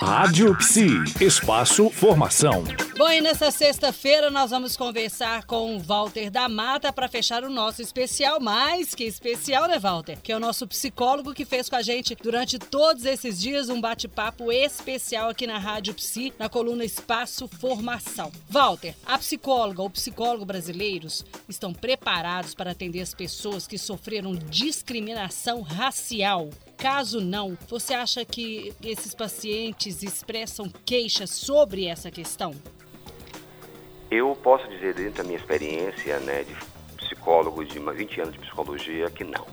Rádio Psi, espaço formação. Bom, e nessa sexta-feira nós vamos conversar com o Walter da Mata para fechar o nosso especial, mais que especial, né, Walter? Que é o nosso psicólogo que fez com a gente durante todos esses dias um bate-papo especial aqui na Rádio Psi, na coluna Espaço Formação. Walter, a psicóloga ou psicólogo brasileiros estão preparados para atender as pessoas que sofreram discriminação racial? Caso não, você acha que esses pacientes expressam queixas sobre essa questão? Eu posso dizer, dentro da minha experiência né, de psicólogo de 20 anos de psicologia, que não.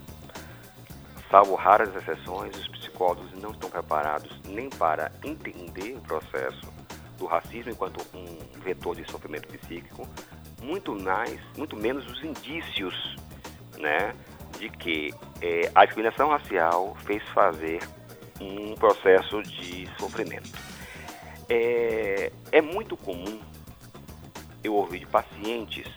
Salvo raras exceções, os psicólogos não estão preparados nem para entender o processo do racismo enquanto um vetor de sofrimento psíquico, muito mais, muito menos os indícios, né, de que é, a discriminação racial fez fazer um processo de sofrimento. É, é muito comum eu ouvir de pacientes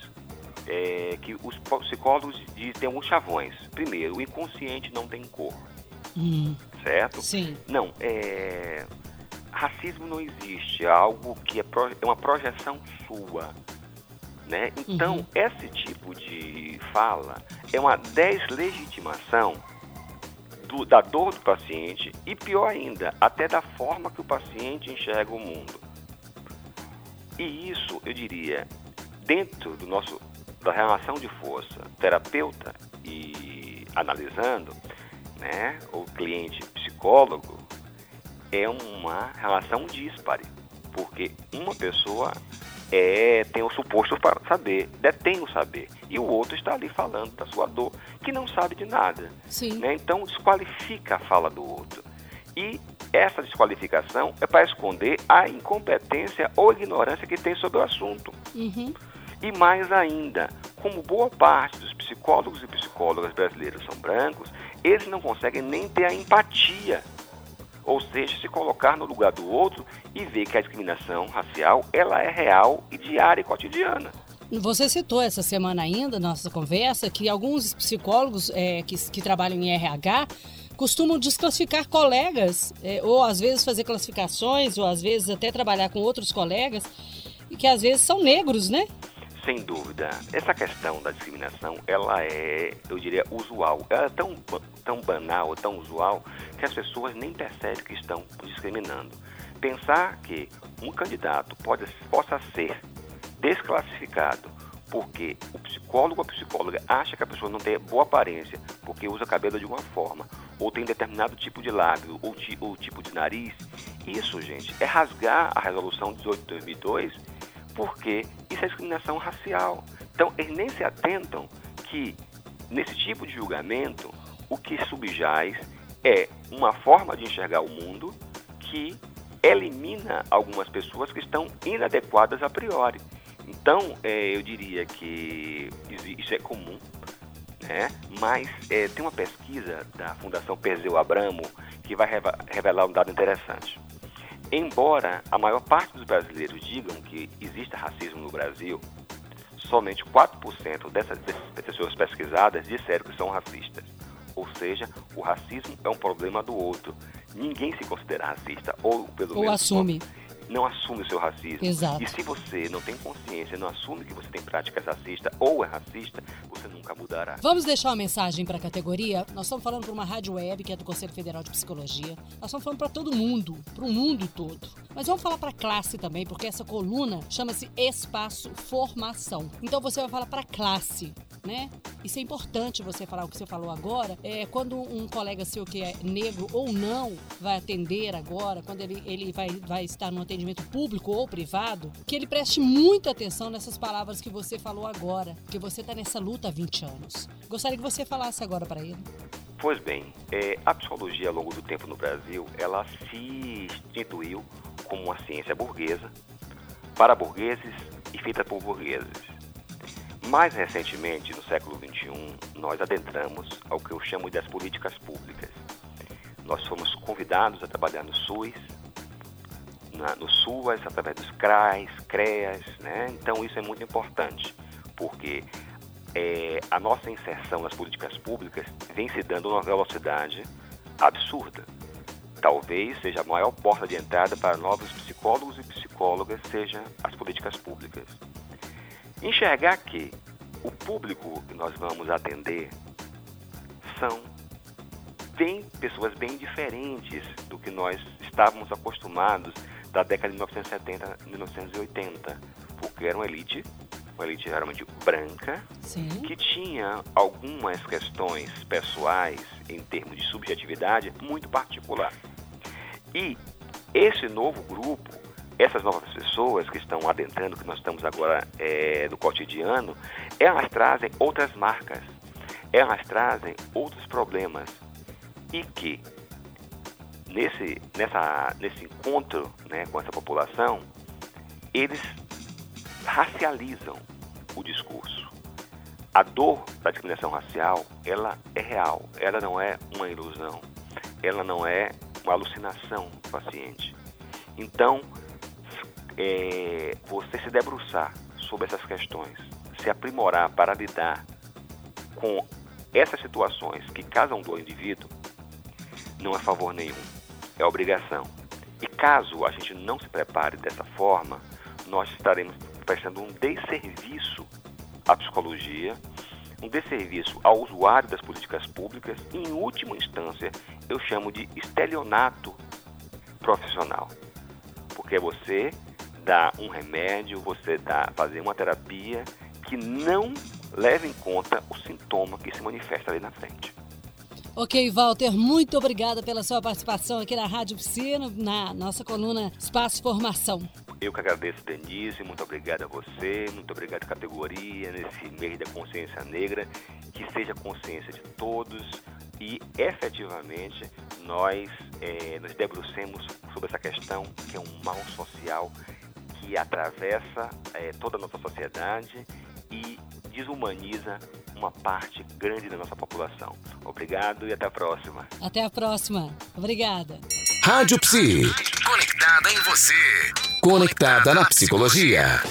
é, que os psicólogos dizem alguns chavões. Primeiro, o inconsciente não tem cor. Hum. Certo? Sim. Não, é, racismo não existe, é algo que é, pro, é uma projeção sua. Né? Então, uhum. esse tipo de fala é uma deslegitimação do, da dor do paciente e, pior ainda, até da forma que o paciente enxerga o mundo. E isso, eu diria, dentro do nosso da relação de força terapeuta e analisando, né, o cliente psicólogo é uma relação dispare, porque uma pessoa é, tem o suposto para saber, detém o saber. E o outro está ali falando da sua dor, que não sabe de nada. Sim. Né? Então desqualifica a fala do outro. E essa desqualificação é para esconder a incompetência ou ignorância que tem sobre o assunto. Uhum. E mais ainda, como boa parte dos psicólogos e psicólogas brasileiros são brancos, eles não conseguem nem ter a empatia ou seja, se colocar no lugar do outro e ver que a discriminação racial ela é real e diária e cotidiana. Você citou essa semana ainda, nossa conversa, que alguns psicólogos é, que, que trabalham em RH costumam desclassificar colegas, é, ou às vezes fazer classificações, ou às vezes até trabalhar com outros colegas, e que às vezes são negros, né? Sem dúvida. Essa questão da discriminação, ela é, eu diria, usual. Ela é tão, tão banal, tão usual, que as pessoas nem percebem que estão discriminando. Pensar que um candidato pode, possa ser desclassificado porque o psicólogo ou a psicóloga acha que a pessoa não tem boa aparência porque usa cabelo de uma forma, ou tem determinado tipo de lábio, ou, ti, ou tipo de nariz, isso, gente, é rasgar a resolução 18 de 2002 porque isso é discriminação racial. Então, eles nem se atentam que, nesse tipo de julgamento, o que subjaz é uma forma de enxergar o mundo que elimina algumas pessoas que estão inadequadas a priori. Então, é, eu diria que isso é comum, né? mas é, tem uma pesquisa da Fundação Perseu Abramo que vai revelar um dado interessante. Embora a maior parte dos brasileiros digam que existe racismo no Brasil, somente 4% dessas, dessas pessoas pesquisadas disseram que são racistas. Ou seja, o racismo é um problema do outro. Ninguém se considera racista, ou pelo ou menos. assume não assume o seu racismo. Exato. E se você não tem consciência, não assume que você tem práticas racistas ou é racista, você nunca mudará. Vamos deixar uma mensagem para a categoria? Nós estamos falando para uma rádio web, que é do Conselho Federal de Psicologia. Nós estamos falando para todo mundo, para o mundo todo. Mas vamos falar para a classe também, porque essa coluna chama-se Espaço Formação. Então você vai falar para a classe, né? Isso é importante você falar o que você falou agora. É quando um colega seu que é negro ou não vai atender agora, quando ele, ele vai, vai estar no atendimento público ou privado, que ele preste muita atenção nessas palavras que você falou agora, que você está nessa luta há 20 anos. Gostaria que você falasse agora para ele. Pois bem, é, a psicologia ao longo do tempo no Brasil, ela se instituiu como uma ciência burguesa, para burgueses e feita por burgueses. Mais recentemente, no século XXI, nós adentramos ao que eu chamo das políticas públicas. Nós fomos convidados a trabalhar no SUS, na, no SUAS, através dos CRAs, CREAS, né? Então isso é muito importante, porque é, a nossa inserção nas políticas públicas vem se dando uma velocidade absurda. talvez seja a maior porta de entrada para novos psicólogos e psicólogas, seja as políticas públicas. Enxergar que o público que nós vamos atender são bem, pessoas bem diferentes do que nós estávamos acostumados da década de 1970 1980, porque era uma elite, uma elite geralmente branca, Sim. que tinha algumas questões pessoais em termos de subjetividade muito particular. E esse novo grupo, essas novas pessoas que estão adentrando, que nós estamos agora é, no cotidiano, elas trazem outras marcas, elas trazem outros problemas e que nesse, nessa, nesse encontro né, com essa população, eles racializam o discurso. A dor da discriminação racial, ela é real, ela não é uma ilusão, ela não é uma alucinação do paciente. Então, é, você se debruçar sobre essas questões, se aprimorar para lidar com essas situações que casam do indivíduo, não é favor nenhum, é obrigação. E caso a gente não se prepare dessa forma, nós estaremos prestando um desserviço à psicologia, um desserviço ao usuário das políticas públicas e, em última instância, eu chamo de estelionato profissional. Porque você dá um remédio, você dá fazer uma terapia que não leva em conta o sintoma que se manifesta ali na frente. Ok, Walter, muito obrigada pela sua participação aqui na Rádio Piscina, na nossa coluna Espaço Formação. Eu que agradeço, Denise, muito obrigado a você, muito obrigado, categoria, nesse mês da consciência negra, que seja consciência de todos e efetivamente nós é, nos debrucemos sobre essa questão que é um mal social que atravessa é, toda a nossa sociedade e desumaniza uma parte grande da nossa população. Obrigado e até a próxima. Até a próxima. Obrigada. Rádio Psi. Conectada em você. Conectada na psicologia.